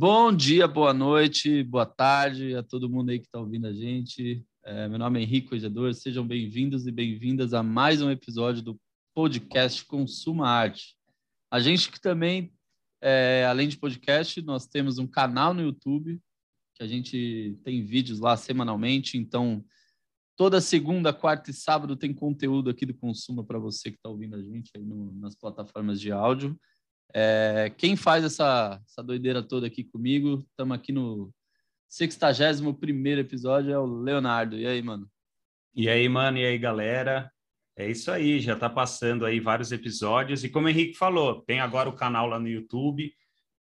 Bom dia, boa noite, boa tarde a todo mundo aí que está ouvindo a gente. É, meu nome é Henrique Ojador, sejam bem-vindos e bem-vindas a mais um episódio do podcast Consuma Arte. A gente que também, é, além de podcast, nós temos um canal no YouTube, que a gente tem vídeos lá semanalmente, então toda segunda, quarta e sábado tem conteúdo aqui do Consuma para você que está ouvindo a gente aí no, nas plataformas de áudio. É, quem faz essa, essa doideira toda aqui comigo? Estamos aqui no 61 episódio, é o Leonardo. E aí, mano? E aí, mano, e aí, galera? É isso aí, já está passando aí vários episódios. E como o Henrique falou, tem agora o canal lá no YouTube.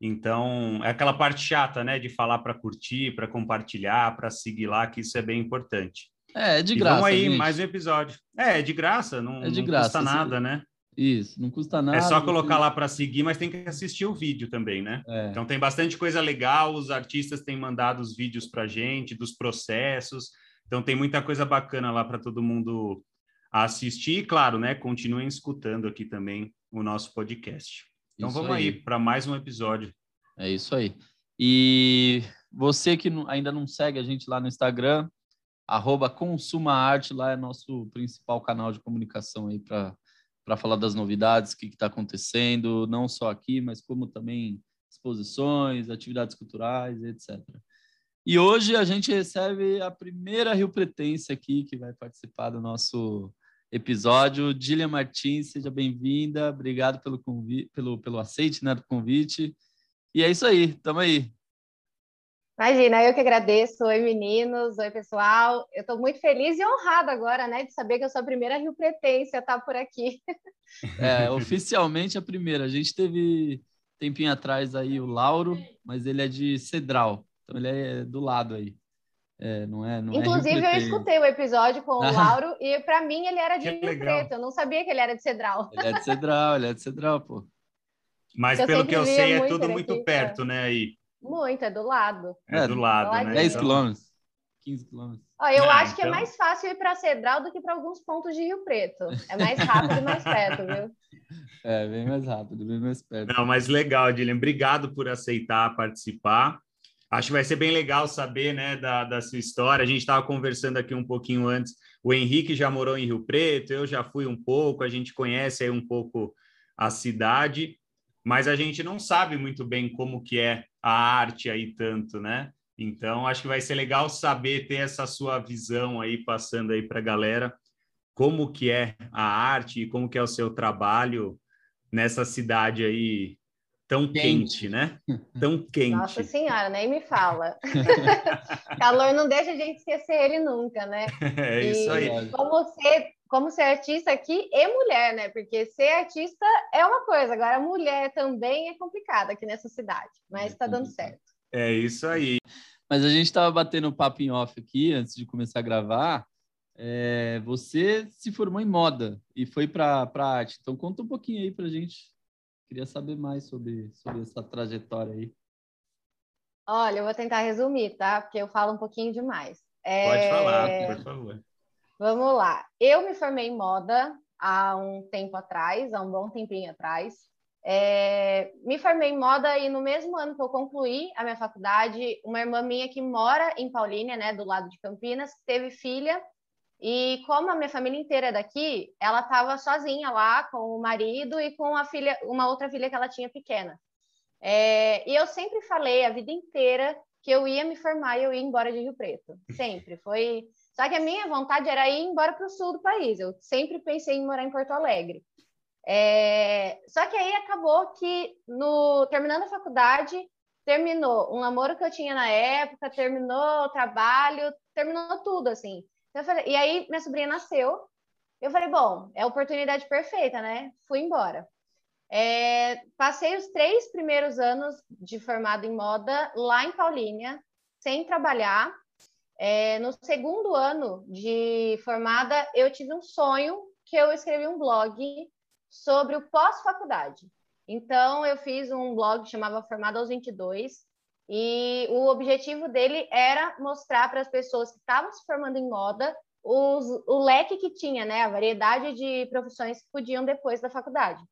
Então, é aquela parte chata, né? De falar para curtir, para compartilhar, para seguir lá, que isso é bem importante. É, é de graça. E vamos aí, gente. mais um episódio. É, é de graça, não, é de não graça, custa nada, né? Isso, não custa nada. É só colocar lá para seguir, mas tem que assistir o vídeo também, né? É. Então tem bastante coisa legal, os artistas têm mandado os vídeos para gente, dos processos. Então tem muita coisa bacana lá para todo mundo assistir. E, claro, né? Continuem escutando aqui também o nosso podcast. Então Isso vamos aí, aí. para mais um episódio. É isso aí. E você que ainda não segue a gente lá no Instagram, arroba Consuma Arte, lá é nosso principal canal de comunicação aí para para falar das novidades, o que está acontecendo, não só aqui, mas como também exposições, atividades culturais, etc. E hoje a gente recebe a primeira Rio Pretense aqui, que vai participar do nosso episódio. Dília Martins, seja bem-vinda. Obrigado pelo, convite, pelo, pelo aceite né, do convite. E é isso aí, tamo aí. Imagina, eu que agradeço. Oi, meninos. Oi, pessoal. Eu estou muito feliz e honrada agora, né, de saber que eu sou a primeira Rio Pretense a estar por aqui. É, oficialmente a primeira. A gente teve tempinho atrás aí o Lauro, mas ele é de Cedral, então ele é do lado aí. É, não é, não é Inclusive, eu Pretense. escutei o episódio com o. Lauro e, para mim, ele era de Que Rio legal. Preto. Eu não sabia que ele era de Cedral. Ele é de Cedral, ele é de Cedral, pô. Mas Eu pelo que eu sei, é muito tudo muito aqui, perto, né? Aí. Muito, é do lado. É, É, do lado, lá né? 10 Então- quilômetros, 15 quilômetros. Ó, eu Ah, acho que é então- mais fácil ir para Cedral do que para alguns pontos de Rio Preto. É mais rápido e mais perto, viu? É, bem mais rápido, bem mais perto. Não, mas legal, Dylan. Obrigado por aceitar participar. Acho que vai ser bem legal saber, né, da, da sua história. A gente estava conversando aqui um pouquinho antes. O Henrique já morou em Rio Preto, eu já fui um pouco. A gente conhece aí um pouco a cidade, mas a gente não sabe muito bem como que é a arte aí tanto, né? Então, acho que vai ser legal saber ter essa sua visão aí passando aí para a galera como que é a arte e como que é o seu trabalho nessa cidade aí tão quente, Quente. né? Tão quente. Nossa Senhora, nem me fala. Calor não deixa a gente esquecer ele nunca, né? É isso aí. Como ser, como ser artista aqui e mulher, né? Porque ser artista é uma coisa, agora mulher também é complicado aqui nessa cidade, mas É está dando complicado. certo. É isso aí. Mas a gente estava batendo um papo em off aqui antes de começar a gravar. É, você se formou em moda e foi para a arte. Então conta um pouquinho aí para gente. Queria saber mais sobre, sobre essa trajetória aí. Olha, eu vou tentar resumir, tá? Porque eu falo um pouquinho demais. É, Pode falar, por favor. Vamos lá. Eu me formei em moda há um tempo atrás, há um bom tempinho atrás. É, me formei em moda e no mesmo ano que eu concluí a minha faculdade, uma irmã minha que mora em Paulínia, né, do lado de Campinas, teve filha e como a minha família inteira é daqui, ela estava sozinha lá com o marido e com a filha, uma outra filha que ela tinha pequena. É, e eu sempre falei a vida inteira que eu ia me formar e eu ia embora de Rio Preto. Sempre. Foi. Só que a minha vontade era ir embora para o sul do país. Eu sempre pensei em morar em Porto Alegre. É, Só que aí acabou que, no... terminando a faculdade, terminou um namoro que eu tinha na época, terminou o trabalho, terminou tudo, assim. Então, falei... E aí minha sobrinha nasceu. Eu falei, bom, é a oportunidade perfeita, né? Fui embora. É, passei os três primeiros anos de formado em moda lá em Paulínia, sem trabalhar. É, no segundo ano de formada, eu tive um sonho que eu escrevi um blog sobre o pós-faculdade. Então, eu fiz um blog que chamava Formada aos 22, e o objetivo dele era mostrar para as pessoas que estavam se formando em moda os, o leque que tinha, né, a variedade de profissões que podiam depois da faculdade.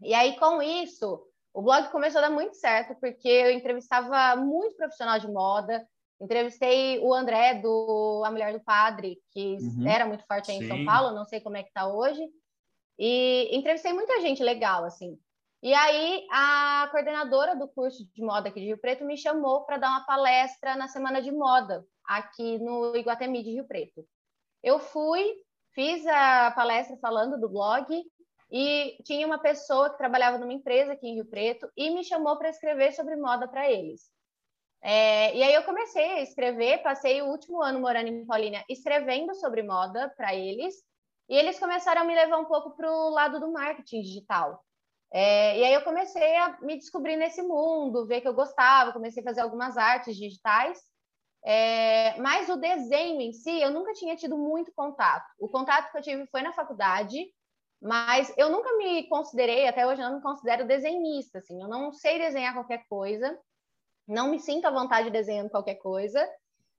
E aí, com isso, O blog começou a dar muito certo, porque eu entrevistava muito profissional de moda, entrevistei o André, do A Mulher do Padre, que uhum. era muito forte aí Sim. em São Paulo, não sei como é que está hoje, e entrevistei muita gente legal, assim. E aí, a coordenadora do curso de moda aqui de Rio Preto me chamou para dar uma palestra na Semana de Moda, aqui no Iguatemi de Rio Preto. Eu fui, fiz a palestra falando do blog e tinha uma pessoa que trabalhava numa empresa aqui em Rio Preto e me chamou para escrever sobre moda para eles. É, e aí eu comecei a escrever, passei o último ano morando em Paulínia escrevendo sobre moda para eles, e eles começaram a me levar um pouco para o lado do marketing digital. É, e aí eu comecei a me descobrir nesse mundo, ver que eu gostava, comecei a fazer algumas artes digitais, é, mas o desenho em si eu nunca tinha tido muito contato. O contato que eu tive foi na faculdade, mas eu nunca me considerei, até hoje eu não me considero desenhista, assim, eu não sei desenhar qualquer coisa, não me sinto à vontade desenhando qualquer coisa.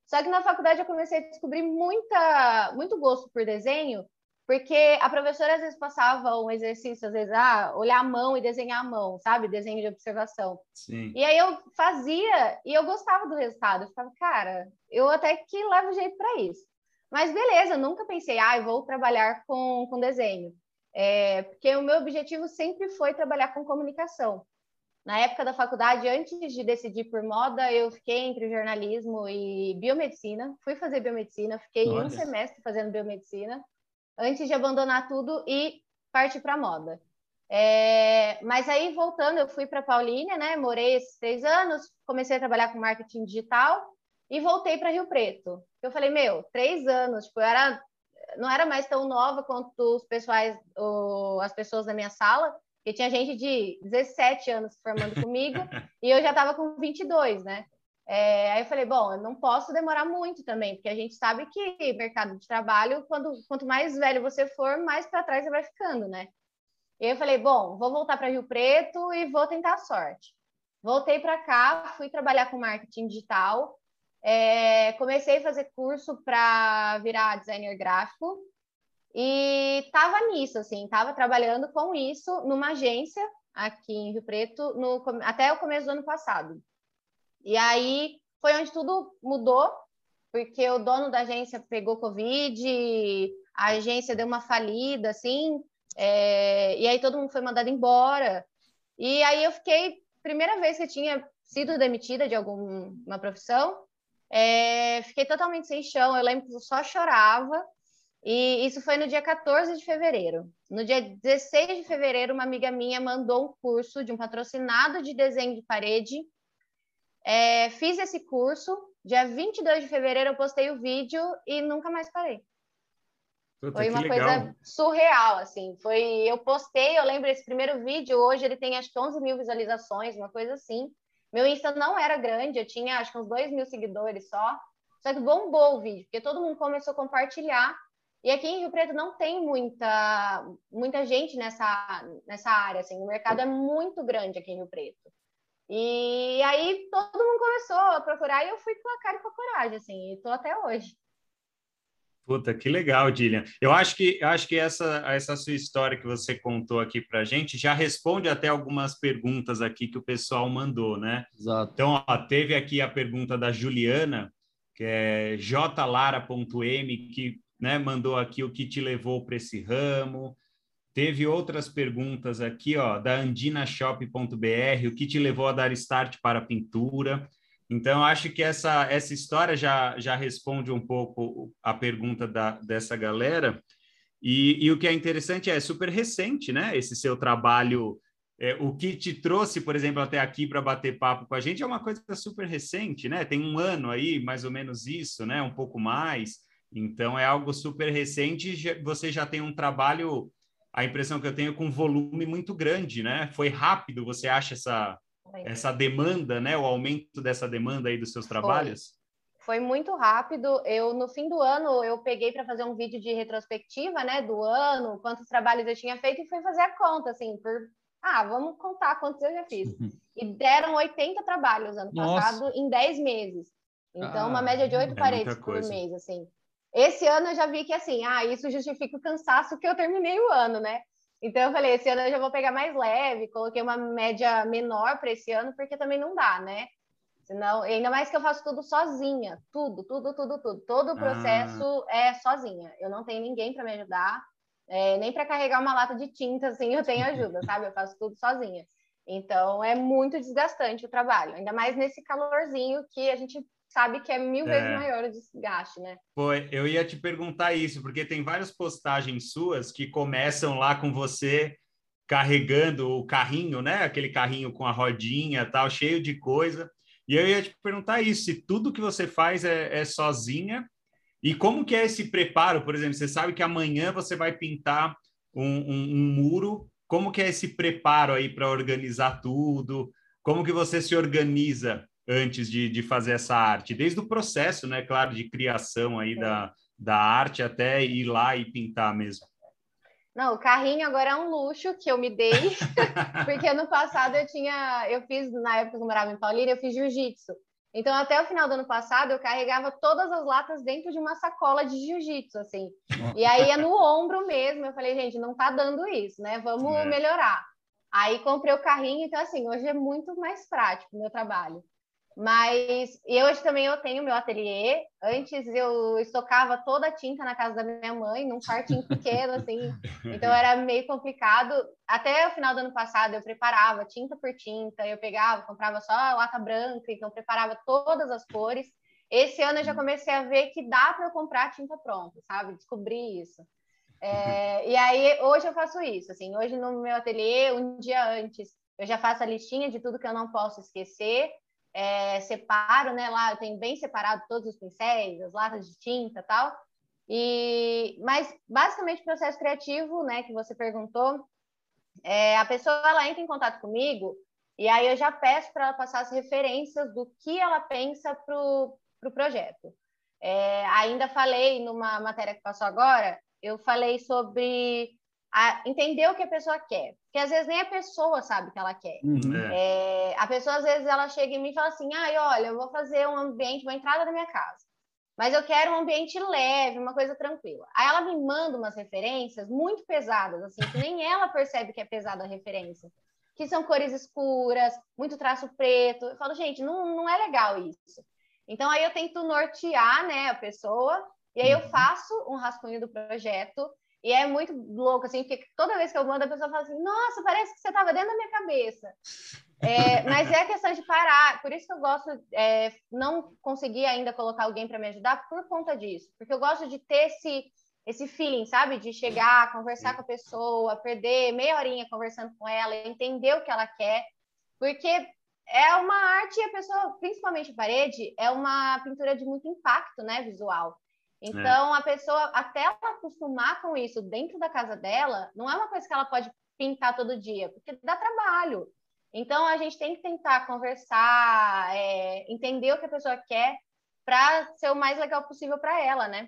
Só que na faculdade eu comecei a descobrir muita, muito gosto por desenho, porque a professora às vezes passava um exercício, às vezes, ah, olhar a mão e desenhar a mão, sabe? Desenho de observação. Sim. E aí eu fazia e eu gostava do resultado. Eu ficava, cara, eu até que levo jeito para isso. Mas beleza, nunca pensei, ah, eu vou trabalhar com, com desenho. É, porque o meu objetivo sempre foi trabalhar com comunicação. Na época da faculdade, antes de decidir por moda, eu fiquei entre jornalismo e biomedicina. Fui fazer biomedicina, fiquei Olha. um semestre fazendo biomedicina antes de abandonar tudo e partir para moda. É, mas aí, voltando, eu fui para Paulínia, né? Morei esses três anos, comecei a trabalhar com marketing digital e voltei para Rio Preto. Eu falei, meu, três anos, tipo, eu era, não era mais tão nova quanto os pessoais, o, as pessoas da minha sala, porque tinha gente de 17 anos formando comigo e eu já estava com 22, né? É, aí eu falei, bom, eu não posso demorar muito também, porque a gente sabe que mercado de trabalho, quando, quanto mais velho você for, mais para trás você vai ficando, né? E eu falei, bom, vou voltar para Rio Preto e vou tentar a sorte. Voltei para cá, fui trabalhar com marketing digital, é, comecei a fazer curso para virar designer gráfico e estava nisso, assim, estava trabalhando com isso numa agência aqui em Rio Preto no, até o começo do ano passado. E aí foi onde tudo mudou, porque o dono da agência pegou Covid, a agência deu uma falida, assim, é, e aí todo mundo foi mandado embora. E aí eu fiquei, primeira vez que eu tinha sido demitida de alguma profissão, é, fiquei totalmente sem chão. Eu lembro que eu só chorava. E isso foi no dia 14 de fevereiro. No dia 16 de fevereiro, uma amiga minha mandou um curso de um patrocinado de desenho de parede é, fiz esse curso, dia 22 de fevereiro eu postei o vídeo e nunca mais parei. Puta, foi uma coisa surreal, assim. Foi, eu postei, eu lembro esse primeiro vídeo, hoje ele tem acho que 11 mil visualizações, uma coisa assim. Meu Insta não era grande, eu tinha acho que uns 2 mil seguidores só. Só que bombou o vídeo, porque todo mundo começou a compartilhar. E aqui em Rio Preto não tem muita, muita gente nessa, nessa área, assim. O mercado é muito grande aqui em Rio Preto. E aí todo mundo começou a procurar e eu fui com a cara e com a coragem, assim, e tô até hoje. Puta, que legal, Dilian. Eu acho que eu acho que essa essa sua história que você contou aqui para gente já responde até algumas perguntas aqui que o pessoal mandou, né? Exato. Então, ó, teve aqui a pergunta da Juliana, que é jlara.m, que né, mandou aqui o que te levou para esse ramo. Teve outras perguntas aqui, ó, da andinashop.br, o que te levou a dar start para a pintura? Então, acho que essa, essa história já, já responde um pouco a pergunta da, dessa galera. E, e o que é interessante é, é super recente, né? Esse seu trabalho, é, o que te trouxe, por exemplo, até aqui para bater papo com a gente é uma coisa super recente, né? Tem um ano aí, mais ou menos isso, né? Um pouco mais. Então, é algo super recente. Você já tem um trabalho a impressão que eu tenho com um volume muito grande, né? Foi rápido, você acha essa, essa demanda, né? O aumento dessa demanda aí dos seus trabalhos? Foi. Foi muito rápido. Eu no fim do ano eu peguei para fazer um vídeo de retrospectiva, né, do ano, quantos trabalhos eu tinha feito e fui fazer a conta, assim, por ah, vamos contar quantos eu já fiz. E deram 80 trabalhos ano Nossa. passado em 10 meses. Então, ah, uma média de 8 é paredes por mês, assim. Esse ano eu já vi que, assim, ah, isso justifica o cansaço que eu terminei o ano, né? Então eu falei, esse ano eu já vou pegar mais leve, coloquei uma média menor para esse ano, porque também não dá, né? Senão, ainda mais que eu faço tudo sozinha, tudo, tudo, tudo, tudo. Todo o processo ah. é sozinha. Eu não tenho ninguém para me ajudar, é, nem para carregar uma lata de tinta, assim, eu tenho ajuda, sabe? Eu faço tudo sozinha. Então é muito desgastante o trabalho, ainda mais nesse calorzinho que a gente sabe que é mil é. vezes maior o desgaste, né? Foi, eu ia te perguntar isso, porque tem várias postagens suas que começam lá com você carregando o carrinho, né? Aquele carrinho com a rodinha tal, cheio de coisa. E eu ia te perguntar isso, se tudo que você faz é, é sozinha, e como que é esse preparo, por exemplo, você sabe que amanhã você vai pintar um, um, um muro, como que é esse preparo aí para organizar tudo? Como que você se organiza antes de, de fazer essa arte? Desde o processo, né, claro, de criação aí da, da arte até ir lá e pintar mesmo. Não, o carrinho agora é um luxo que eu me dei, porque ano passado eu tinha, eu fiz, na época que eu morava em Paulínia, eu fiz jiu-jitsu. Então, até o final do ano passado, eu carregava todas as latas dentro de uma sacola de jiu-jitsu, assim. E aí é no ombro mesmo. Eu falei, gente, não tá dando isso, né? Vamos é. melhorar. Aí comprei o carrinho, então, assim, hoje é muito mais prático o meu trabalho. Mas e hoje também eu tenho meu ateliê. Antes eu estocava toda a tinta na casa da minha mãe, num quartinho pequeno, assim. Então era meio complicado. Até o final do ano passado eu preparava tinta por tinta, eu pegava, comprava só lata branca, então preparava todas as cores. Esse ano eu já comecei a ver que dá para eu comprar tinta pronta, sabe? Descobri isso. É, e aí hoje eu faço isso, assim. Hoje no meu ateliê, um dia antes, eu já faço a listinha de tudo que eu não posso esquecer é, separo, né? Lá eu tenho bem separado todos os pincéis, as latas de tinta tal. E, mas basicamente o processo criativo, né, que você perguntou, é, a pessoa ela entra em contato comigo e aí eu já peço para ela passar as referências do que ela pensa para o pro projeto. É, ainda falei numa matéria que passou agora, eu falei sobre a entender o que a pessoa quer. Porque às vezes nem a pessoa sabe o que ela quer. Uhum. É. é, a pessoa, às vezes, ela chega em mim e fala assim: ah, olha, eu vou fazer um ambiente, uma entrada da minha casa. Mas eu quero um ambiente leve, uma coisa tranquila. Aí ela me manda umas referências muito pesadas, assim, que nem ela percebe que é pesada a referência. Que são cores escuras, muito traço preto. Eu falo, gente, não, não é legal isso. Então aí eu tento nortear, né, a pessoa, e aí eu uhum. faço um rascunho do projeto e é muito louco, assim, porque toda vez que eu mando, a pessoa fala assim: Nossa, parece que você estava dentro da minha cabeça. É, mas é questão de parar. Por isso que eu gosto, é, não consegui ainda colocar alguém para me ajudar por conta disso. Porque eu gosto de ter esse, esse feeling, sabe? De chegar, conversar com a pessoa, perder meia horinha conversando com ela, entender o que ela quer. Porque é uma arte a pessoa, principalmente a parede, é uma pintura de muito impacto, né, visual. Então, é. a pessoa, até ela acostumar com isso dentro da casa dela, não é uma coisa que ela pode pintar todo dia, porque dá trabalho. Então, a gente tem que tentar conversar, é, entender o que a pessoa quer para ser o mais legal possível para ela, né?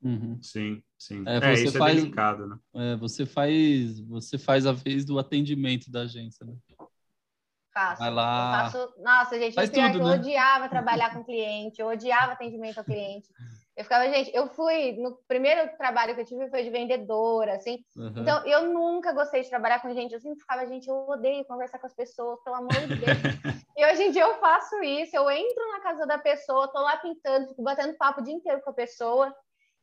Uhum. Sim, sim. É, é isso é faz, é delicado, né? É, você faz, você faz a vez do atendimento da agência, né? Faço. Vai lá. Faço... Nossa, gente, Faz tudo, eu né? odiava trabalhar com cliente, eu odiava atendimento ao cliente. Eu ficava, gente, eu fui, no primeiro trabalho que eu tive foi de vendedora, assim. Uhum. Então, eu nunca gostei de trabalhar com gente. Eu sempre ficava, gente, eu odeio conversar com as pessoas, pelo amor de Deus. e hoje em dia eu faço isso. Eu entro na casa da pessoa, tô lá pintando, fico batendo papo o dia inteiro com a pessoa.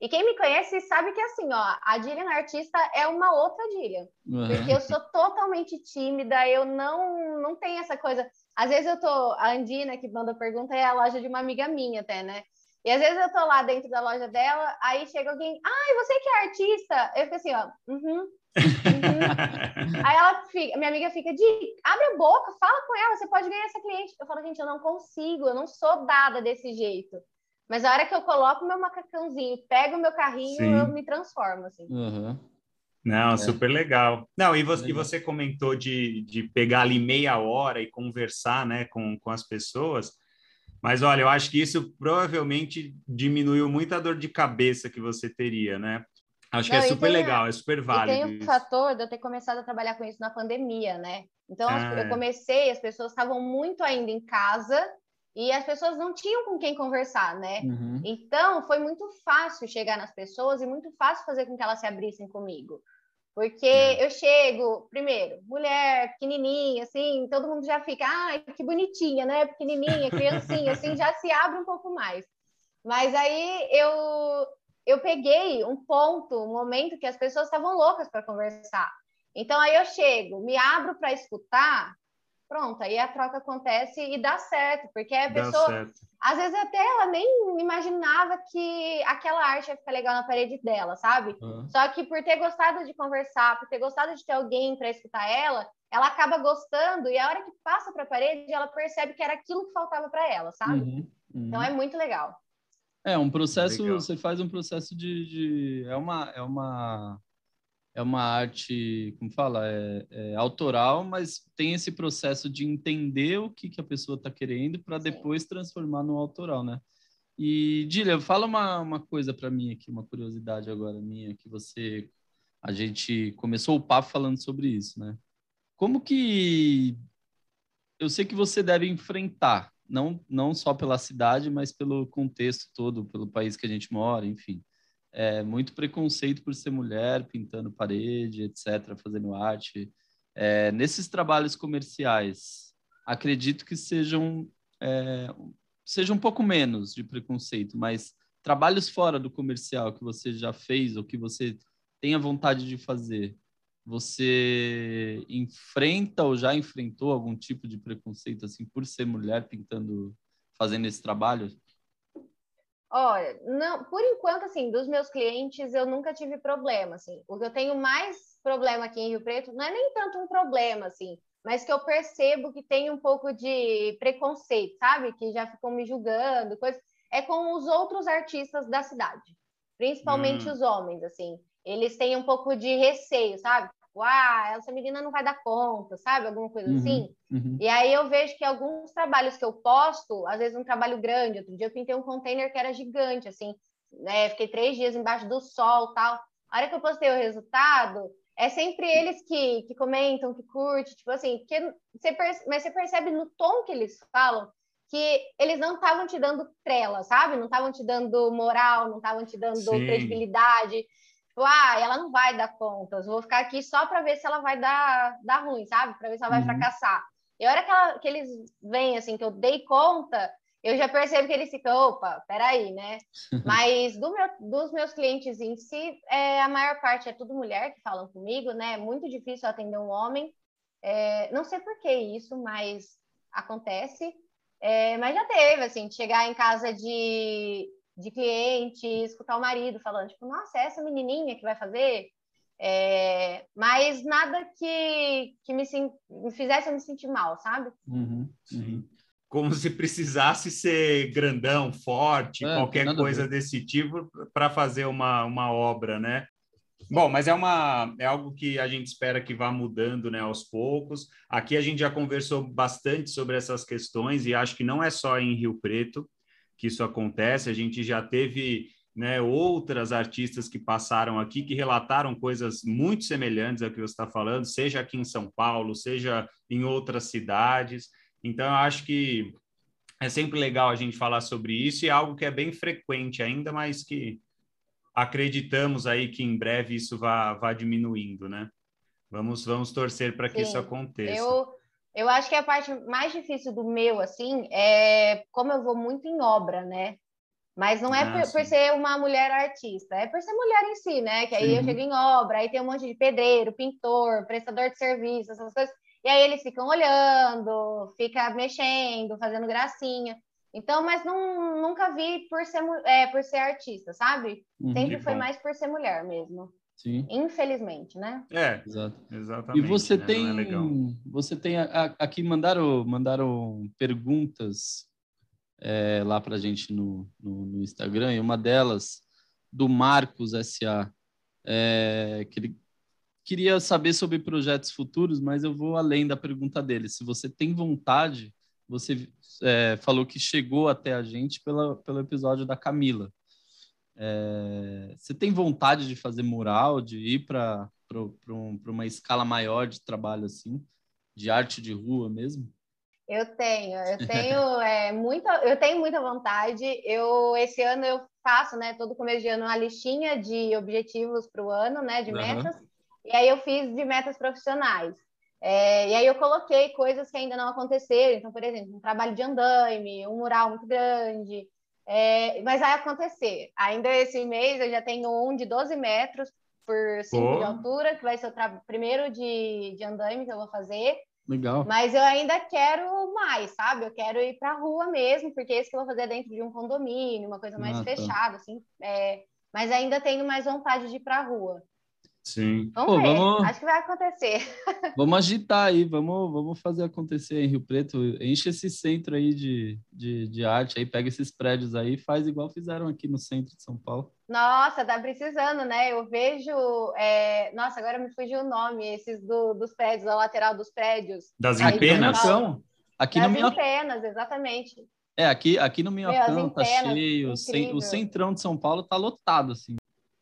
E quem me conhece sabe que, assim, ó, a Dillian artista é uma outra Dillian. Uhum. Porque eu sou totalmente tímida, eu não, não tenho essa coisa. Às vezes eu tô, a Andina, que manda pergunta, é a loja de uma amiga minha até, né? E às vezes eu tô lá dentro da loja dela, aí chega alguém, ai, você que é artista? Eu fico assim, ó, uhum, uhum. aí ela fica, minha amiga fica, de abre a boca, fala com ela, você pode ganhar essa cliente. Eu falo, gente, eu não consigo, eu não sou dada desse jeito. Mas a hora que eu coloco meu macacãozinho, pego meu carrinho, Sim. eu me transformo, assim. Uhum. Não, é. super legal. Não, e você, e você comentou de, de pegar ali meia hora e conversar, né, com, com as pessoas. Mas olha, eu acho que isso provavelmente diminuiu muito a dor de cabeça que você teria, né? Acho Não, que é super tem, legal, é super válido. E tem o fator de eu ter começado a trabalhar com isso na pandemia, né? Então, ah, eu comecei, as pessoas estavam muito ainda em casa e as pessoas não tinham com quem conversar, né? Uhum. Então, foi muito fácil chegar nas pessoas e muito fácil fazer com que elas se abrissem comigo. Porque é. eu chego, primeiro, mulher, pequenininha, assim, todo mundo já fica, ai, que bonitinha, né? Pequenininha, criancinha, assim, já se abre um pouco mais. Mas aí eu, eu peguei um ponto, um momento que as pessoas estavam loucas para conversar. Então aí eu chego, me abro para escutar, pronto, aí a troca acontece e dá certo, porque a pessoa, às vezes até ela nem imaginava que aquela arte ia ficar legal na parede dela, sabe? Uhum. Só que por ter gostado de conversar, por ter gostado de ter alguém para escutar ela, ela acaba gostando e a hora que passa para a parede, ela percebe que era aquilo que faltava para ela, sabe? Uhum. Uhum. Então é muito legal. É um processo, legal. você faz um processo de, de é uma é uma é uma arte, como fala, é, é, autoral, mas tem esse processo de entender o que, que a pessoa está querendo para depois transformar no autoral, né? E, Dília, fala uma, uma coisa para mim aqui, uma curiosidade agora minha, que você... A gente começou o papo falando sobre isso, né? Como que... Eu sei que você deve enfrentar, não, não só pela cidade, mas pelo contexto todo, pelo país que a gente mora, enfim é, muito preconceito por ser mulher, pintando parede, etc., fazendo arte. É, nesses trabalhos comerciais, acredito que sejam é, seja um pouco menos de preconceito, mas trabalhos fora do comercial que você já fez ou que você tenha vontade de fazer, você enfrenta ou já enfrentou algum tipo de preconceito assim por ser mulher pintando, fazendo esse trabalho? Olha, não, por enquanto, assim, dos meus clientes, eu nunca tive problema, assim. O que eu tenho mais problema aqui em Rio Preto não é nem tanto um problema, assim, mas que eu percebo que tem um pouco de preconceito, sabe? Que já ficam me julgando, coisa. É com os outros artistas da cidade, principalmente hum. os homens, assim. Eles têm um pouco de receio, sabe? Tipo, ah, essa menina não vai dar conta, sabe? Alguma coisa uhum, assim. Uhum. E aí eu vejo que alguns trabalhos que eu posto, às vezes um trabalho grande, outro dia eu pintei um container que era gigante, assim, né? Fiquei três dias embaixo do sol tal. A hora que eu postei o resultado, é sempre eles que, que comentam, que curte, tipo assim, porque você percebe, mas você percebe no tom que eles falam que eles não estavam te dando trela, sabe? Não estavam te dando moral, não estavam te dando Sim. credibilidade. Tipo, ah, ela não vai dar contas, vou ficar aqui só para ver se ela vai dar, dar ruim, sabe? Para ver se ela vai uhum. fracassar. E a hora que, ela, que eles vêm, assim, que eu dei conta, eu já percebo que eles ficam, opa, peraí, né? Mas do meu, dos meus clientes em si, é, a maior parte é tudo mulher que falam comigo, né? É muito difícil atender um homem. É, não sei por que isso, mas acontece. É, mas já teve, assim, chegar em casa de, de cliente, escutar o marido falando, tipo, nossa, é essa menininha que vai fazer? É, mas nada que, que me, me fizesse eu me sentir mal, sabe? Uhum, uhum. Como se precisasse ser grandão, forte, é, qualquer coisa desse tipo para fazer uma, uma obra, né? Bom, mas é, uma, é algo que a gente espera que vá mudando né, aos poucos. Aqui a gente já conversou bastante sobre essas questões e acho que não é só em Rio Preto que isso acontece. A gente já teve né, outras artistas que passaram aqui que relataram coisas muito semelhantes ao que você está falando, seja aqui em São Paulo, seja em outras cidades. Então, eu acho que é sempre legal a gente falar sobre isso e é algo que é bem frequente ainda, mas que acreditamos aí que em breve isso vá, vá diminuindo, né? Vamos, vamos torcer para que Sim, isso aconteça. Eu, eu acho que a parte mais difícil do meu, assim, é como eu vou muito em obra, né? Mas não é ah, por, por, ser uma mulher artista, é por ser mulher em si, né? Que aí sim. eu chego em obra, aí tem um monte de pedreiro, pintor, prestador de serviço, essas coisas. E aí eles ficam olhando, fica mexendo, fazendo gracinha. Então, mas não, nunca vi por ser, é, por ser artista, sabe? Uhum, Sempre foi bom. mais por ser mulher mesmo. Sim. Infelizmente, né? É, Exato. exatamente. E você né? tem, é você tem a, aqui mandaram, mandaram perguntas é, lá para a gente no, no, no, Instagram e uma delas do Marcos SA, é, que ele queria saber sobre projetos futuros, mas eu vou além da pergunta dele. Se você tem vontade, você é, falou que chegou até a gente pela, pelo episódio da Camila. É, você tem vontade de fazer mural, de ir para um, uma escala maior de trabalho assim, de arte de rua mesmo? Eu tenho, eu tenho é, muita, eu tenho muita vontade. Eu esse ano eu faço, né, todo começo de ano uma listinha de objetivos para o ano, né, de metas. E aí eu fiz de metas profissionais. É, e aí eu coloquei coisas que ainda não aconteceram. Então, por exemplo, um trabalho de andaime, um mural muito grande. É, mas vai acontecer. Ainda esse mês eu já tenho um de 12 metros por 5 oh. de altura, que vai ser o primeiro de, de andaime que eu vou fazer. Legal. Mas eu ainda quero mais, sabe? Eu quero ir para a rua mesmo, porque esse que eu vou fazer é dentro de um condomínio, uma coisa mais ah, tá. fechada, assim. É, mas ainda tenho mais vontade de ir para a rua. Sim. Vamos Pô, ver. Vamos... Acho que vai acontecer. Vamos agitar aí, vamos, vamos fazer acontecer em Rio Preto. Enche esse centro aí de, de, de arte aí, pega esses prédios aí e faz igual fizeram aqui no centro de São Paulo. Nossa, tá precisando, né? Eu vejo. É... Nossa, agora me fugiu o nome, esses do, dos prédios, a lateral dos prédios. Das empenas? Aqui das no empenas, exatamente. É, aqui, aqui no Minhocão tá cheio, o centrão de São Paulo tá lotado, assim.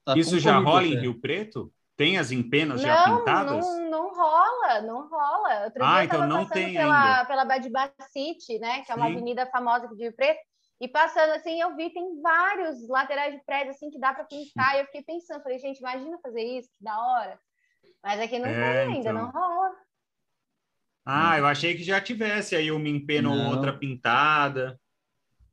Tá Isso já rola em Rio Preto? Tem as empenas não, já pintadas? Não, não rola, não rola. Outro ah, então não tem pela, ainda. pela Badibá City, né? Que é uma avenida famosa aqui de Rio Preto. E passando assim, eu vi, tem vários laterais de prédio assim que dá para pintar. E eu fiquei pensando, falei, gente, imagina fazer isso, que da hora. Mas aqui não é, tem ainda, então. não rola. Ah, eu achei que já tivesse aí uma empena ou outra pintada.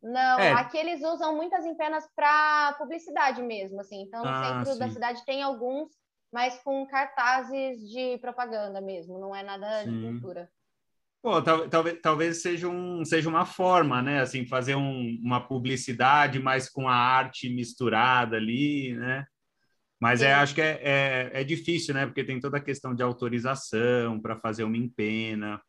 Não, é. aqui eles usam muitas empenas para publicidade mesmo, assim. Então, no ah, centro sim. da cidade tem alguns mas com cartazes de propaganda mesmo, não é nada Sim. de pintura. Pô, tal, talvez, talvez seja, um, seja uma forma, né? Assim, fazer um, uma publicidade, mas com a arte misturada ali, né? Mas é, acho que é, é, é, difícil, né? Porque tem toda a questão de autorização para fazer uma empena,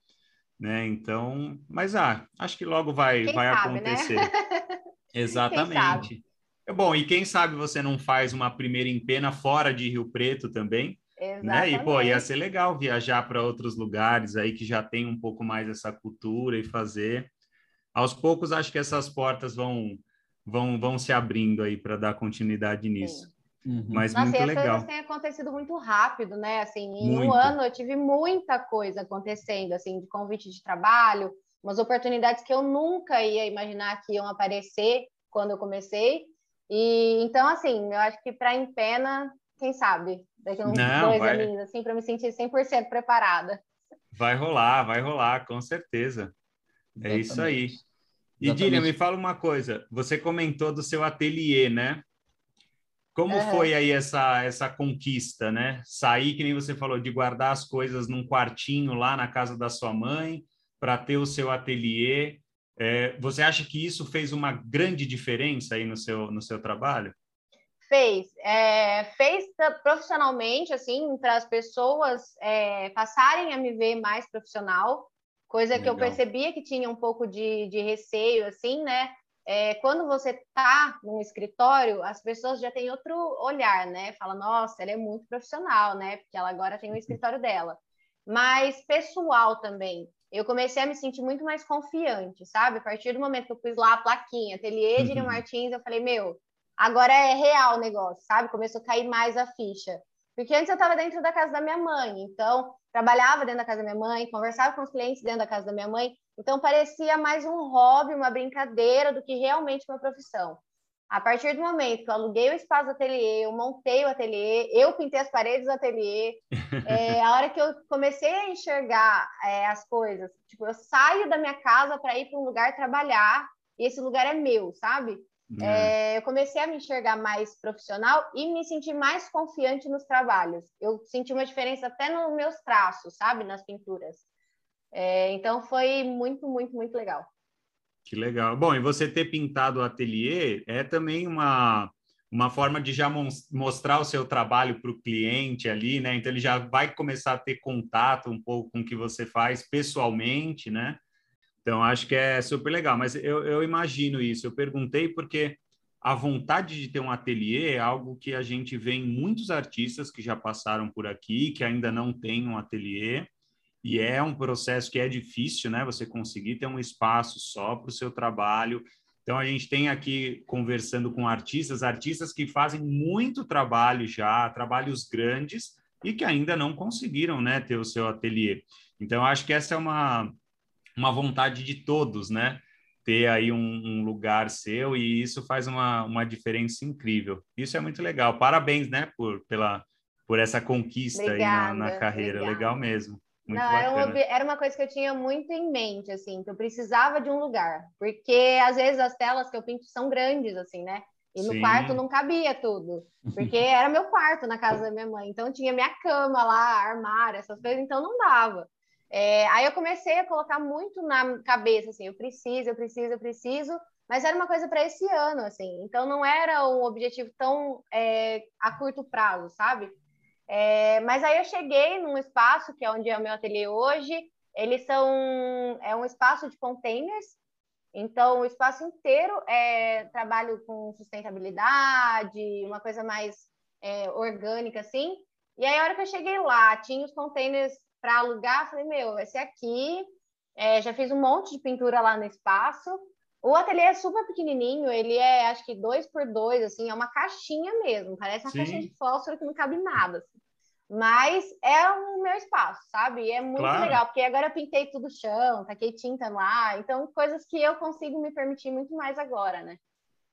né? Então, mas ah, acho que logo vai, vai sabe, né? acontecer. Né? Exatamente. É bom, e quem sabe você não faz uma primeira empena fora de Rio Preto também, Exatamente. né? E pô, ia ser legal viajar para outros lugares aí que já tem um pouco mais essa cultura e fazer. Aos poucos acho que essas portas vão vão vão se abrindo aí para dar continuidade nisso. Uhum. Mas Nossa, muito legal. Coisas têm acontecido muito rápido, né? Assim, em muito. um ano eu tive muita coisa acontecendo, assim, de convite de trabalho, umas oportunidades que eu nunca ia imaginar que iam aparecer quando eu comecei. E então, assim, eu acho que para Empena, quem sabe, daqui a uns Não, dois vai... aninhos, assim, para me sentir 100% preparada. Vai rolar, vai rolar, com certeza. É Exatamente. isso aí. E Dília, me fala uma coisa. Você comentou do seu ateliê, né? Como uhum. foi aí essa, essa conquista, né? Sair, que nem você falou, de guardar as coisas num quartinho lá na casa da sua mãe para ter o seu ateliê. É, você acha que isso fez uma grande diferença aí no seu, no seu trabalho? Fez. É, fez profissionalmente, assim, para as pessoas é, passarem a me ver mais profissional, coisa Legal. que eu percebia que tinha um pouco de, de receio, assim, né? É, quando você está num escritório, as pessoas já têm outro olhar, né? Fala, nossa, ela é muito profissional, né? Porque ela agora tem o escritório dela. Mas pessoal também eu comecei a me sentir muito mais confiante, sabe? A partir do momento que eu pus lá a plaquinha, ateliê de uhum. Martins, eu falei, meu, agora é real o negócio, sabe? Começou a cair mais a ficha. Porque antes eu estava dentro da casa da minha mãe, então trabalhava dentro da casa da minha mãe, conversava com os clientes dentro da casa da minha mãe, então parecia mais um hobby, uma brincadeira do que realmente uma profissão. A partir do momento que eu aluguei o espaço do ateliê, eu montei o ateliê, eu pintei as paredes do ateliê, é, a hora que eu comecei a enxergar é, as coisas, tipo, eu saio da minha casa para ir para um lugar trabalhar e esse lugar é meu, sabe? É. eu comecei a me enxergar mais profissional e me sentir mais confiante nos trabalhos. Eu senti uma diferença até nos meus traços, sabe? Nas pinturas. Então foi muito, muito, muito legal. Que legal. Bom, e você ter pintado o ateliê é também uma, uma forma de já mostrar o seu trabalho para o cliente ali, né? Então ele já vai começar a ter contato um pouco com o que você faz pessoalmente, né? Então acho que é super legal. Mas eu, eu imagino isso. Eu perguntei porque a vontade de ter um ateliê é algo que a gente vê em muitos artistas que já passaram por aqui, que ainda não têm um ateliê e é um processo que é difícil, né? Você conseguir ter um espaço só para o seu trabalho. Então a gente tem aqui conversando com artistas, artistas que fazem muito trabalho já, trabalhos grandes e que ainda não conseguiram, né, ter o seu ateliê. Então acho que essa é uma uma vontade de todos, né? Ter aí um, um lugar seu e isso faz uma, uma diferença incrível. Isso é muito legal. Parabéns, né, por pela por essa conquista obrigada, aí na, na carreira. Obrigada. Legal mesmo. Muito Não, era uma, era uma, coisa que eu tinha muito em mente, assim, que eu precisava de um lugar. Porque, às vezes, as telas que eu pinto são grandes, assim, né? E no Sim. quarto não cabia tudo. Porque era meu quarto na casa da minha mãe. Então, tinha minha cama lá, armário, essas coisas. Então, não dava. É, aí eu comecei a colocar muito na cabeça, assim, eu preciso, eu preciso, eu preciso. Mas era uma coisa para esse ano, assim. Então, não era um objetivo tão é, a curto prazo, sabe? É, mas aí eu cheguei num espaço que é onde é o meu ateliê hoje. Eles são é um espaço de containers. Então o espaço inteiro é trabalho com sustentabilidade, uma coisa mais é, orgânica assim. E aí a hora que eu cheguei lá, tinha os containers para alugar, falei meu, vai ser aqui. É, já fiz um monte de pintura lá no espaço. O ateliê é super pequenininho, ele é acho que dois por dois, assim, é uma caixinha mesmo, parece uma Sim. caixinha de fósforo que não cabe nada. Assim. Mas é o meu espaço, sabe? E é muito claro. legal, porque agora eu pintei tudo o chão, taquei tinta lá, então coisas que eu consigo me permitir muito mais agora, né?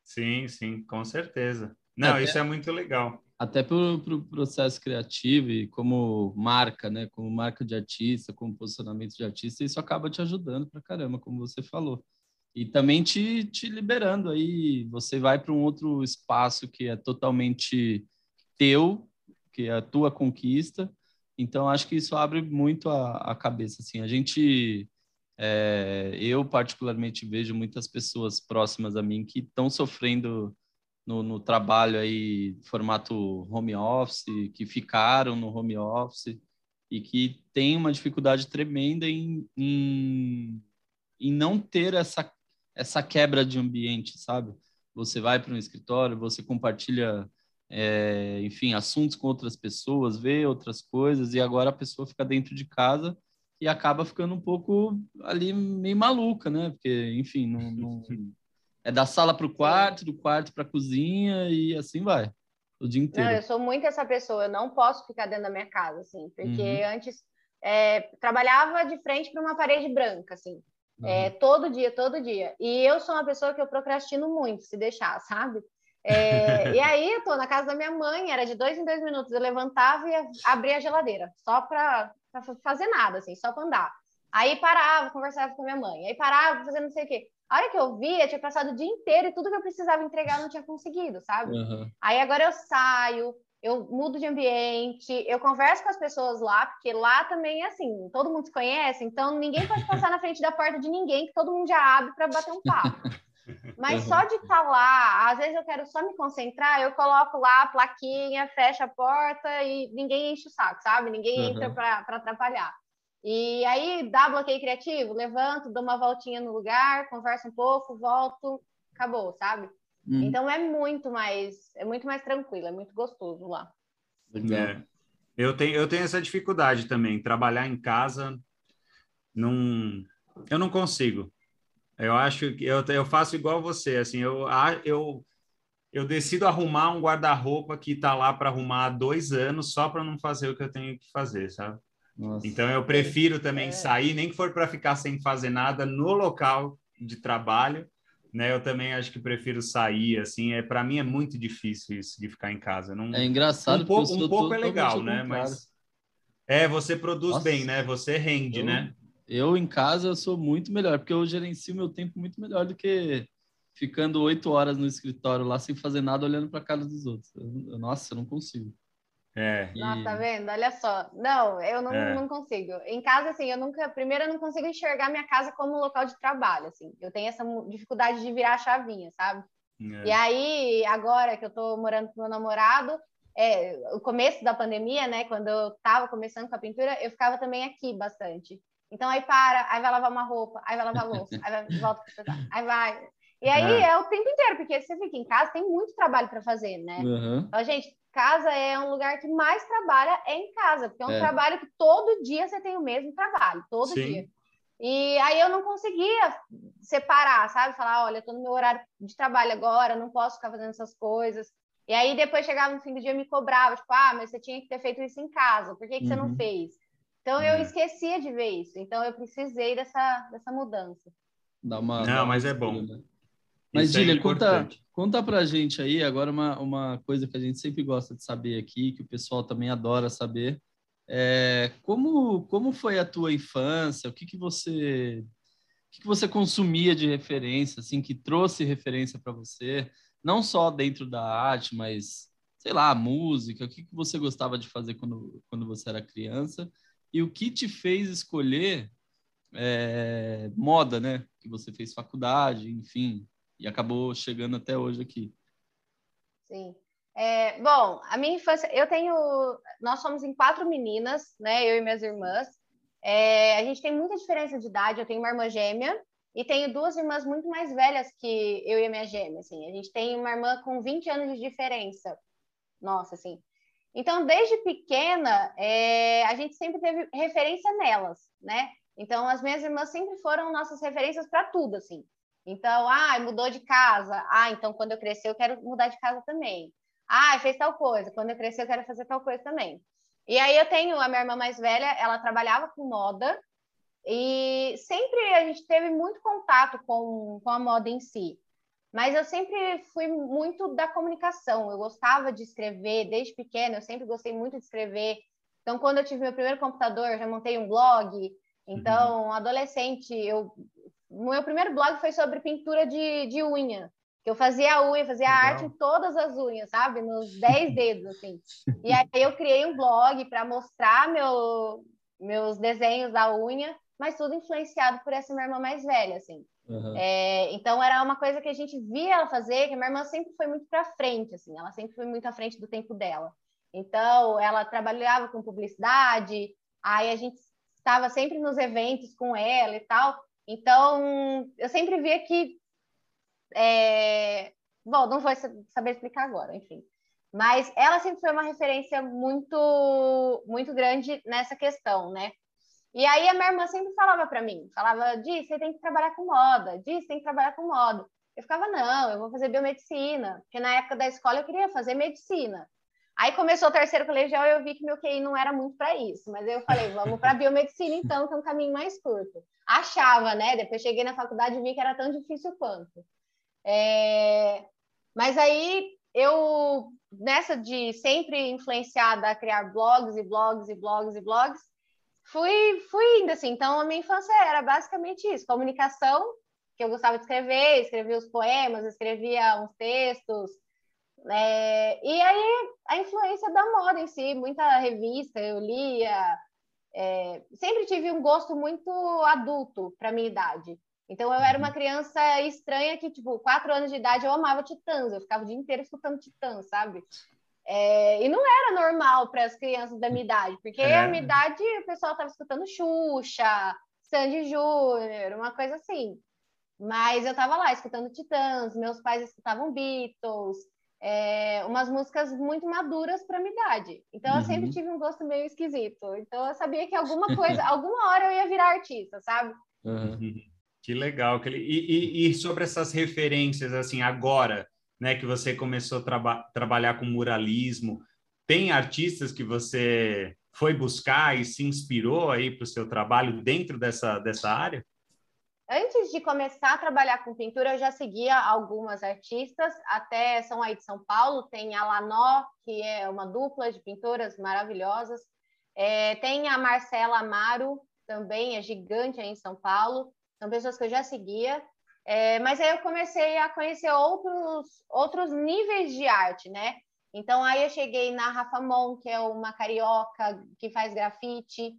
Sim, sim, com certeza. Não, até, isso é muito legal. Até para o pro processo criativo e como marca, né? Como marca de artista, como posicionamento de artista, isso acaba te ajudando para caramba, como você falou e também te, te liberando aí. Você vai para um outro espaço que é totalmente teu, que é a tua conquista. Então, acho que isso abre muito a, a cabeça. Assim, a gente, é, eu particularmente vejo muitas pessoas próximas a mim que estão sofrendo no, no, trabalho aí, formato home office, que ficaram no home office e que tem uma dificuldade tremenda em, em, em não ter essa essa quebra de ambiente, sabe? Você vai para um escritório, você compartilha, é, enfim, assuntos com outras pessoas, vê outras coisas, e agora a pessoa fica dentro de casa e acaba ficando um pouco ali meio maluca, né? Porque, enfim, não, não... é da sala para o quarto, do quarto para a cozinha e assim vai o dia inteiro. Não, eu sou muito essa pessoa, eu não posso ficar dentro da minha casa, assim, porque uhum. antes é, trabalhava de frente para uma parede branca, assim. É, uhum. É, todo dia, todo dia. E eu sou uma pessoa que eu procrastino muito, se deixar, sabe? É, e aí eu tô na casa da minha mãe, era de dois em dois minutos, eu levantava e abria a geladeira, só para fazer nada, assim, só para andar. Aí parava, conversava com a minha mãe, aí parava, fazendo não sei o quê. A hora que eu via, eu tinha passado o dia inteiro e tudo que eu precisava entregar eu não tinha conseguido, sabe? Uhum. Aí agora eu saio, eu mudo de ambiente, eu converso com as pessoas lá, porque lá também é assim, todo mundo se conhece, então ninguém pode passar na frente da porta de ninguém, que todo mundo já abre para bater um papo. Mas uhum. só de estar tá lá, às vezes eu quero só me concentrar, eu coloco lá a plaquinha, fecho a porta e ninguém enche o saco, sabe? Ninguém uhum. entra para atrapalhar. E aí dá bloqueio criativo, levanto, dou uma voltinha no lugar, converso um pouco, volto, acabou, sabe? Hum. Então é muito mais, é muito mais tranquilo, é muito gostoso lá. É. Eu tenho, eu tenho essa dificuldade também, trabalhar em casa, não, eu não consigo. Eu acho que eu, eu faço igual você, assim, eu, eu, eu decido arrumar um guarda-roupa que está lá para arrumar há dois anos só para não fazer o que eu tenho que fazer, sabe? Nossa. Então eu prefiro também é. sair, nem que for para ficar sem fazer nada no local de trabalho, né? Eu também acho que prefiro sair, assim, é para mim é muito difícil isso de ficar em casa. Não... É engraçado. Um pouco, um pouco é legal, né? Mas é você produz Nossa. bem, né? Você rende, eu, né? Eu em casa eu sou muito melhor, porque eu gerencio meu tempo muito melhor do que ficando oito horas no escritório lá sem fazer nada, olhando para a cara dos outros. Eu, nossa, eu não consigo. É. Nossa, tá vendo? Olha só. Não, eu não, é. não consigo. Em casa, assim, eu nunca. Primeiro, eu não consigo enxergar minha casa como local de trabalho, assim. Eu tenho essa dificuldade de virar a chavinha, sabe? É. E aí, agora que eu tô morando com meu namorado, é, o começo da pandemia, né? Quando eu tava começando com a pintura, eu ficava também aqui bastante. Então aí para, aí vai lavar uma roupa, aí vai lavar louça, aí vai, volta aí vai. E aí é. é. o tempo inteiro, porque você fica em casa, tem muito trabalho para fazer, né? Uhum. Então, gente, casa é um lugar que mais trabalha é em casa, porque é um é. trabalho que todo dia você tem o mesmo trabalho, todo Sim. dia. E aí eu não conseguia separar, sabe? Falar, olha, eu tô no meu horário de trabalho agora, não posso ficar fazendo essas coisas. E aí depois chegava no fim do dia e me cobrava, tipo, ah, mas você tinha que ter feito isso em casa, por que, que uhum. você não uhum. fez? Então eu é. esquecia de ver isso, então eu precisei dessa, dessa mudança. Dá uma, não, mas é bom. Né? Mas, Dília, é conta, conta pra gente aí agora uma, uma coisa que a gente sempre gosta de saber aqui, que o pessoal também adora saber. É, como, como foi a tua infância? O que, que você o que, que você consumia de referência, assim, que trouxe referência para você, não só dentro da arte, mas sei lá, música, o que, que você gostava de fazer quando, quando você era criança e o que te fez escolher é, moda, né? Que você fez faculdade, enfim, e acabou chegando até hoje aqui. Sim. É, bom, a minha infância, eu tenho, nós somos em quatro meninas, né? Eu e minhas irmãs. É, a gente tem muita diferença de idade. Eu tenho uma irmã gêmea e tenho duas irmãs muito mais velhas que eu e a minha gêmea. Assim. A gente tem uma irmã com 20 anos de diferença. Nossa, assim. Então, desde pequena, é, a gente sempre teve referência nelas, né? Então, as minhas irmãs sempre foram nossas referências para tudo, assim. Então, ah, mudou de casa. Ah, então quando eu crescer eu quero mudar de casa também. Ah, fez tal coisa. Quando eu crescer eu quero fazer tal coisa também. E aí eu tenho a minha irmã mais velha, ela trabalhava com moda e sempre a gente teve muito contato com, com a moda em si. Mas eu sempre fui muito da comunicação. Eu gostava de escrever desde pequena, eu sempre gostei muito de escrever. Então, quando eu tive meu primeiro computador, eu já montei um blog. Então, uhum. adolescente, eu meu primeiro blog foi sobre pintura de, de unha. Eu fazia a unha, fazia Legal. arte em todas as unhas, sabe? Nos 10 dedos, assim. E aí eu criei um blog para mostrar meu, meus desenhos da unha, mas tudo influenciado por essa minha irmã mais velha, assim. Uhum. É, então era uma coisa que a gente via ela fazer, que minha irmã sempre foi muito para frente, assim, ela sempre foi muito à frente do tempo dela. Então ela trabalhava com publicidade, aí a gente estava sempre nos eventos com ela e tal. Então eu sempre via que é... bom, não vou saber explicar agora, enfim. Mas ela sempre foi uma referência muito muito grande nessa questão, né? E aí a minha irmã sempre falava para mim, falava, Di, você tem que trabalhar com moda, Di, você tem que trabalhar com moda. Eu ficava, não, eu vou fazer biomedicina, porque na época da escola eu queria fazer medicina. Aí começou o terceiro colegial e eu vi que meu QI não era muito para isso, mas eu falei, vamos para biomedicina então, que é um caminho mais curto. Achava, né? Depois cheguei na faculdade e vi que era tão difícil quanto. É... Mas aí eu, nessa de sempre influenciada a criar blogs e blogs e blogs e blogs, fui, fui indo, assim. Então, a minha infância era basicamente isso: comunicação, que eu gostava de escrever, escrevia os poemas, escrevia uns textos. É, e aí, a influência da moda em si, muita revista eu lia. É, sempre tive um gosto muito adulto para minha idade. Então, eu era uma uhum. criança estranha que, tipo, quatro anos de idade eu amava Titãs, eu ficava o dia inteiro escutando Titãs, sabe? É, e não era normal para as crianças da minha idade, porque é. a minha idade o pessoal estava escutando Xuxa, Sandy Júnior, uma coisa assim. Mas eu estava lá escutando Titãs, meus pais escutavam Beatles, é, umas músicas muito maduras para minha idade. Então uhum. eu sempre uhum. tive um gosto meio esquisito. Então eu sabia que alguma coisa, alguma hora eu ia virar artista, sabe? Uhum. Que legal. E, e, e sobre essas referências, assim, agora, né, que você começou a traba trabalhar com muralismo. Tem artistas que você foi buscar e se inspirou aí para o seu trabalho dentro dessa, dessa área? Antes de começar a trabalhar com pintura, eu já seguia algumas artistas, até são aí de São Paulo, tem a Lanó, que é uma dupla de pintoras maravilhosas, é, tem a Marcela Amaro, também é gigante aí em São Paulo, são pessoas que eu já seguia, é, mas aí eu comecei a conhecer outros, outros níveis de arte, né? Então aí eu cheguei na Rafa Mon, que é uma carioca que faz grafite.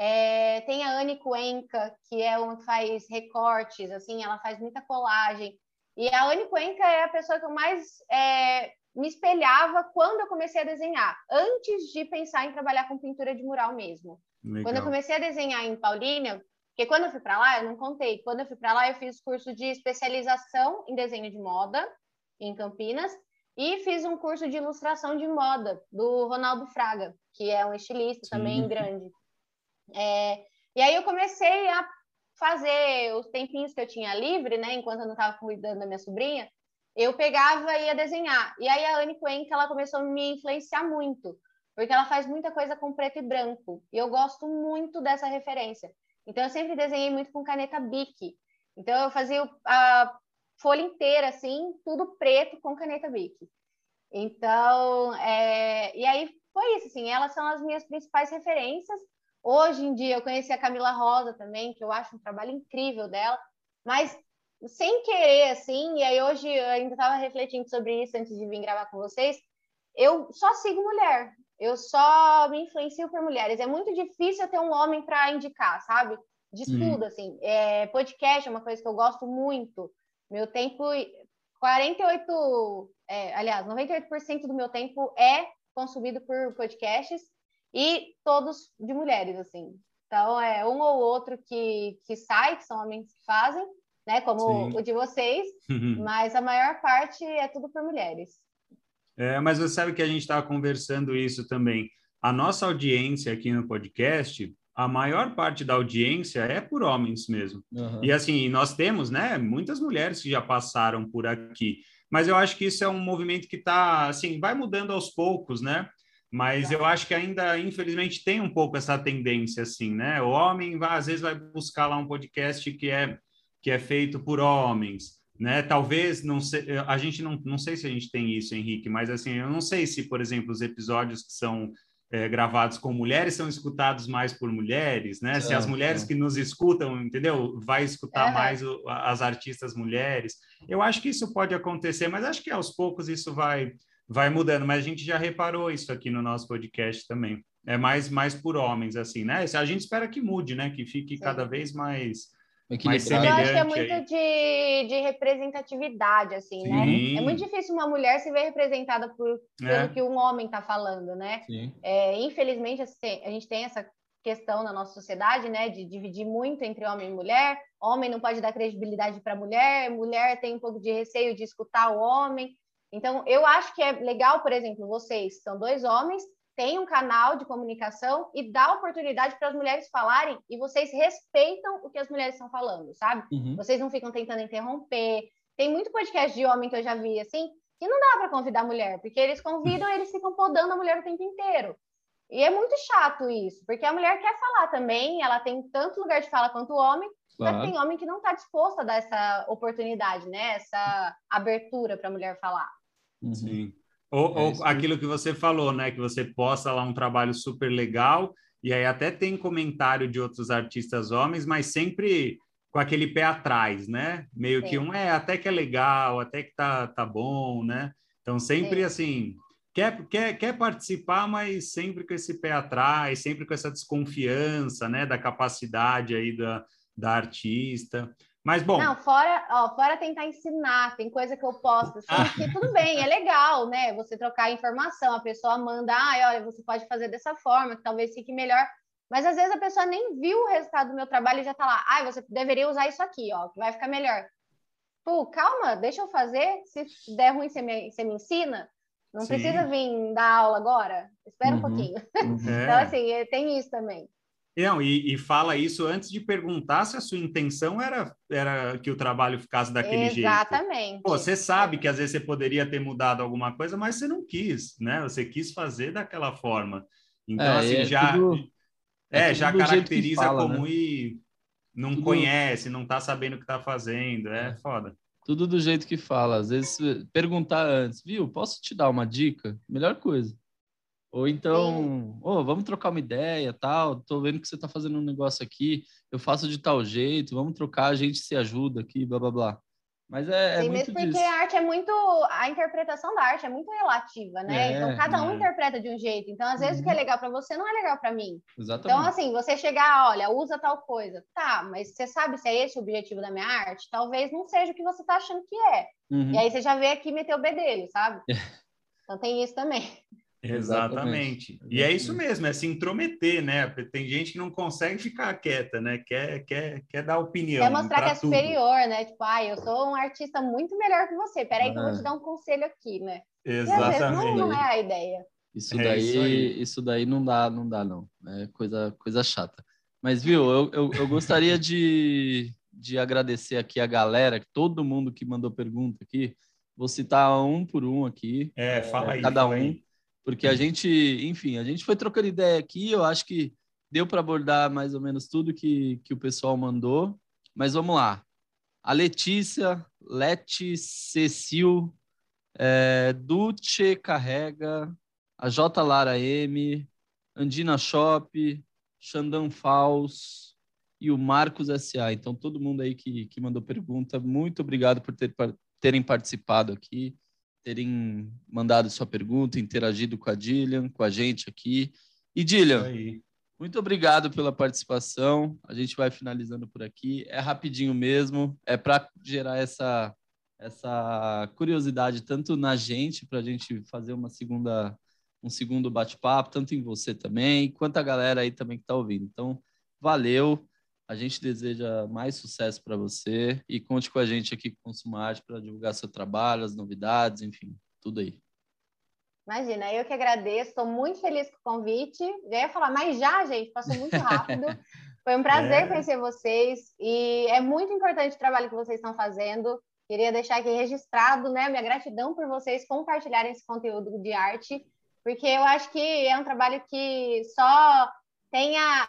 É, tem a Anne Cuenca, que é uma que faz recortes, assim, ela faz muita colagem. E a Anne Cuenca é a pessoa que eu mais é, me espelhava quando eu comecei a desenhar, antes de pensar em trabalhar com pintura de mural mesmo. Legal. Quando eu comecei a desenhar em Paulínia, porque quando eu fui para lá, eu não contei. Quando eu fui para lá, eu fiz curso de especialização em desenho de moda em Campinas e fiz um curso de ilustração de moda do Ronaldo Fraga, que é um estilista Sim. também grande. É, e aí eu comecei a fazer os tempinhos que eu tinha livre, né, enquanto eu não estava cuidando da minha sobrinha, eu pegava e ia desenhar. E aí a Anne Cuenca, ela começou a me influenciar muito, porque ela faz muita coisa com preto e branco, e eu gosto muito dessa referência. Então, eu sempre desenhei muito com caneta Bic. Então, eu fazia a folha inteira, assim, tudo preto com caneta Bic. Então, é... e aí foi isso, assim, elas são as minhas principais referências. Hoje em dia eu conheci a Camila Rosa também, que eu acho um trabalho incrível dela, mas sem querer, assim, e aí hoje eu ainda estava refletindo sobre isso antes de vir gravar com vocês, eu só sigo mulher, eu só me influencio por mulheres. É muito difícil ter um homem para indicar, sabe? De tudo, assim. É, podcast é uma coisa que eu gosto muito. Meu tempo, 48, é, aliás, 98% do meu tempo é consumido por podcasts e todos de mulheres, assim. Então, é um ou outro que, que sai, que são homens que fazem, né? Como Sim. o de vocês, mas a maior parte é tudo por mulheres. É, mas você sabe que a gente estava conversando isso também. A nossa audiência aqui no podcast, a maior parte da audiência é por homens mesmo. Uhum. E assim, nós temos, né, muitas mulheres que já passaram por aqui. Mas eu acho que isso é um movimento que está, assim, vai mudando aos poucos, né? Mas eu acho que ainda, infelizmente, tem um pouco essa tendência, assim, né? O homem, vai, às vezes, vai buscar lá um podcast que é, que é feito por homens, né? Talvez, não sei, a gente não, não sei se a gente tem isso, Henrique, mas, assim, eu não sei se, por exemplo, os episódios que são é, gravados com mulheres são escutados mais por mulheres, né? É, se as mulheres é. que nos escutam, entendeu? Vai escutar mais o, as artistas mulheres. Eu acho que isso pode acontecer, mas acho que aos poucos isso vai vai mudando, mas a gente já reparou isso aqui no nosso podcast também. É mais mais por homens assim, né? A gente espera que mude, né? Que fique Sim. cada vez mais mais semelhante. Eu acho que é muito de, de representatividade, assim, né? Sim. né? É muito difícil uma mulher se ver representada por, pelo é. que um homem está falando, né? É, infelizmente, assim, a gente tem essa questão na nossa sociedade, né, de dividir muito entre homem e mulher. Homem não pode dar credibilidade para mulher, mulher tem um pouco de receio de escutar o homem. Então, eu acho que é legal, por exemplo, vocês são dois homens, têm um canal de comunicação e dá oportunidade para as mulheres falarem e vocês respeitam o que as mulheres estão falando, sabe? Uhum. Vocês não ficam tentando interromper. Tem muito podcast de homem que eu já vi assim, que não dá para convidar a mulher, porque eles convidam e eles ficam podando a mulher o tempo inteiro. E é muito chato isso, porque a mulher quer falar também, ela tem tanto lugar de fala quanto o homem, Claro. Mas tem homem que não está disposto a dar essa oportunidade, né? Essa abertura para a mulher falar. Uhum. Sim. Ou, é ou aquilo que você falou, né? Que você posta lá um trabalho super legal e aí até tem comentário de outros artistas homens, mas sempre com aquele pé atrás, né? Meio Sim. que um é até que é legal, até que tá, tá bom, né? Então sempre Sim. assim quer, quer, quer participar, mas sempre com esse pé atrás, sempre com essa desconfiança, né? Da capacidade aí da, da artista. Mas bom. Não, fora, ó, fora tentar ensinar, tem coisa que eu posto, assim, que tudo bem, é legal, né? Você trocar informação, a pessoa manda, ah, olha, você pode fazer dessa forma, que talvez fique melhor. Mas às vezes a pessoa nem viu o resultado do meu trabalho e já tá lá, ah, você deveria usar isso aqui, ó, que vai ficar melhor. Pô, calma, deixa eu fazer. Se der ruim, você me, você me ensina. Não Sim. precisa vir dar aula agora. Espera uhum. um pouquinho. Uhum. então, assim, é, tem isso também. Não, e, e, fala isso antes de perguntar se a sua intenção era, era que o trabalho ficasse daquele Exatamente. jeito. Exatamente. você sabe que às vezes você poderia ter mudado alguma coisa, mas você não quis, né? Você quis fazer daquela forma. Então, é, assim, é já, tudo, é, é já caracteriza fala, como né? ir, não tudo... conhece, não está sabendo o que está fazendo. É, é foda. Tudo do jeito que fala. Às vezes, perguntar antes, viu? Posso te dar uma dica? Melhor coisa. Ou então, oh, vamos trocar uma ideia, tal. Tô vendo que você está fazendo um negócio aqui, eu faço de tal jeito, vamos trocar, a gente se ajuda aqui, blá blá blá. Mas é, é Sim, muito porque disso. a arte é muito. A interpretação da arte é muito relativa, né? É, então cada um é. interpreta de um jeito. Então, às vezes, uhum. o que é uhum. legal para você não é legal para mim. Então, Exatamente. Então, assim, você chegar, olha, usa tal coisa. Tá, mas você sabe se é esse o objetivo da minha arte? Talvez não seja o que você tá achando que é. Uhum. E aí você já vê aqui meter o bedelho, sabe? então tem isso também. Exatamente. E é isso mesmo, é se intrometer, né? Tem gente que não consegue ficar quieta, né? Quer, quer, quer dar opinião. Quer mostrar que é tudo. superior, né? Tipo, ah, eu sou um artista muito melhor que você. Peraí, ah. que eu vou te dar um conselho aqui, né? Exatamente. Não, não, é a ideia. Isso daí, é isso, isso, daí não dá, não dá, não. É coisa, coisa chata. Mas, viu, eu, eu, eu gostaria de, de agradecer aqui a galera, todo mundo que mandou pergunta aqui. Vou citar um por um aqui. É, fala aí. Cada um. Aí porque a gente, enfim, a gente foi trocando ideia aqui, eu acho que deu para abordar mais ou menos tudo que, que o pessoal mandou, mas vamos lá. a Letícia, Leti Cecil, é, Duce Carrega, a J. Lara M, Andina Shop, Xandão Faus e o Marcos S.A. Então, todo mundo aí que, que mandou pergunta, muito obrigado por ter, terem participado aqui, terem mandado sua pergunta, interagido com a Dillian, com a gente aqui. E, Dillian, muito obrigado pela participação. A gente vai finalizando por aqui. É rapidinho mesmo, é para gerar essa, essa curiosidade tanto na gente, para a gente fazer uma segunda, um segundo bate-papo, tanto em você também, quanto a galera aí também que está ouvindo. Então, valeu. A gente deseja mais sucesso para você e conte com a gente aqui com o Consumarte para divulgar seu trabalho, as novidades, enfim, tudo aí. Imagina, eu que agradeço, estou muito feliz com o convite. Já ia falar, mas já, gente, passou muito rápido. Foi um prazer é. conhecer vocês e é muito importante o trabalho que vocês estão fazendo. Queria deixar aqui registrado, né, minha gratidão por vocês compartilharem esse conteúdo de arte, porque eu acho que é um trabalho que só tem a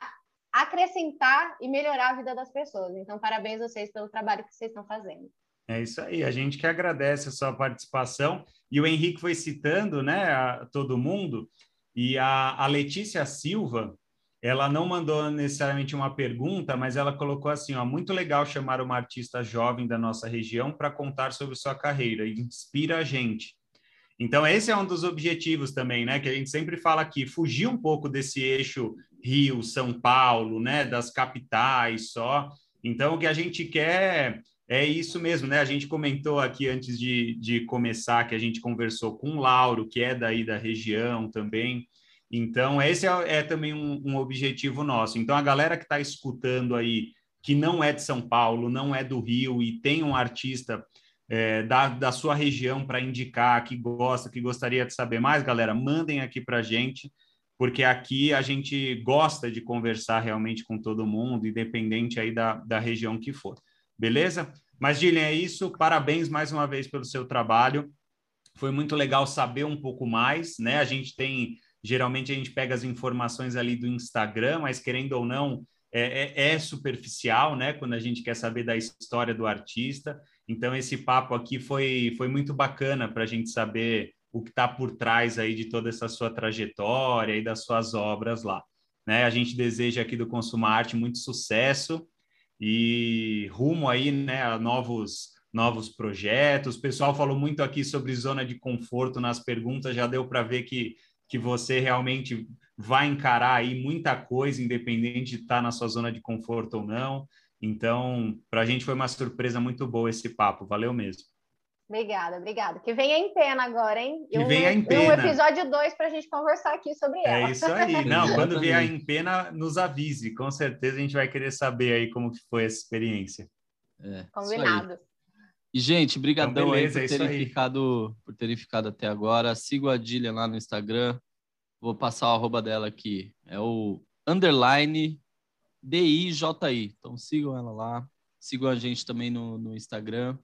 acrescentar e melhorar a vida das pessoas. Então, parabéns a vocês pelo trabalho que vocês estão fazendo. É isso aí, a gente que agradece a sua participação. E o Henrique foi citando, né, a todo mundo, e a, a Letícia Silva, ela não mandou necessariamente uma pergunta, mas ela colocou assim: ó, muito legal chamar uma artista jovem da nossa região para contar sobre sua carreira, inspira a gente. Então, esse é um dos objetivos também, né? Que a gente sempre fala aqui, fugir um pouco desse eixo Rio, São Paulo, né? Das capitais só. Então, o que a gente quer é isso mesmo, né? A gente comentou aqui antes de, de começar que a gente conversou com o Lauro, que é daí da região também. Então, esse é, é também um, um, objetivo nosso. Então, a galera que está escutando aí, que não é de São Paulo, não é do Rio e tem um artista é, da, da sua região para indicar, que gosta, que gostaria de saber mais, galera, mandem aqui para a gente, porque aqui a gente gosta de conversar realmente com todo mundo, independente aí da, da região que for. Beleza? Mas, Gillian, é isso. Parabéns mais uma vez pelo seu trabalho. Foi muito legal saber um pouco mais, né? A gente tem, geralmente a gente pega as informações ali do Instagram, mas querendo ou não, é, é, é superficial, né? Quando a gente quer saber da história do artista. Então, esse papo aqui foi, foi muito bacana para a gente saber o que está por trás aí de toda essa sua trajetória e das suas obras lá. Né? A gente deseja aqui do Consuma Arte muito sucesso e rumo aí, né, a novos novos projetos. O pessoal falou muito aqui sobre zona de conforto nas perguntas, já deu para ver que, que você realmente vai encarar aí muita coisa, independente de estar tá na sua zona de conforto ou não. Então, para a gente foi uma surpresa muito boa esse papo, valeu mesmo. Obrigada, obrigada. Que venha em pena agora, hein? Que um, venha em pena. Um episódio 2 para a gente conversar aqui sobre ela. É isso aí. Não, quando vier em pena, nos avise. Com certeza a gente vai querer saber aí como que foi essa experiência. É, Combinado. E, gente, brigadão então, beleza, aí por é terem, é ficado, por terem ficado até agora. Siga a Dília lá no Instagram. Vou passar o arroba dela aqui. É o underline DIJI. Então sigam ela lá. Sigam a gente também no, no Instagram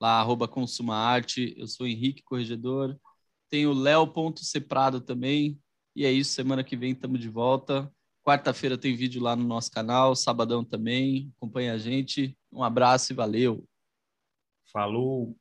lá, arroba. Eu sou Henrique Corregedor. Tenho Léo.seprado também. E é isso, semana que vem estamos de volta. Quarta-feira tem vídeo lá no nosso canal, sabadão também. Acompanhe a gente. Um abraço e valeu. Falou!